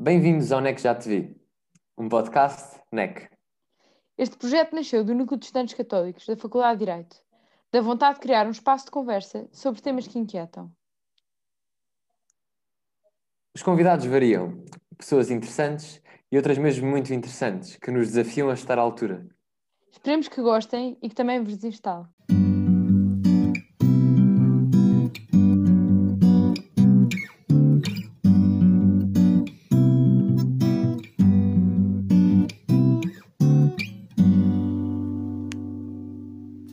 Bem-vindos ao NEC Já Te Vi, um podcast NEC. Este projeto nasceu do Núcleo de Estudantes Católicos da Faculdade de Direito, da vontade de criar um espaço de conversa sobre temas que inquietam. Os convidados variam, pessoas interessantes e outras mesmo muito interessantes, que nos desafiam a estar à altura. Esperemos que gostem e que também vos instale.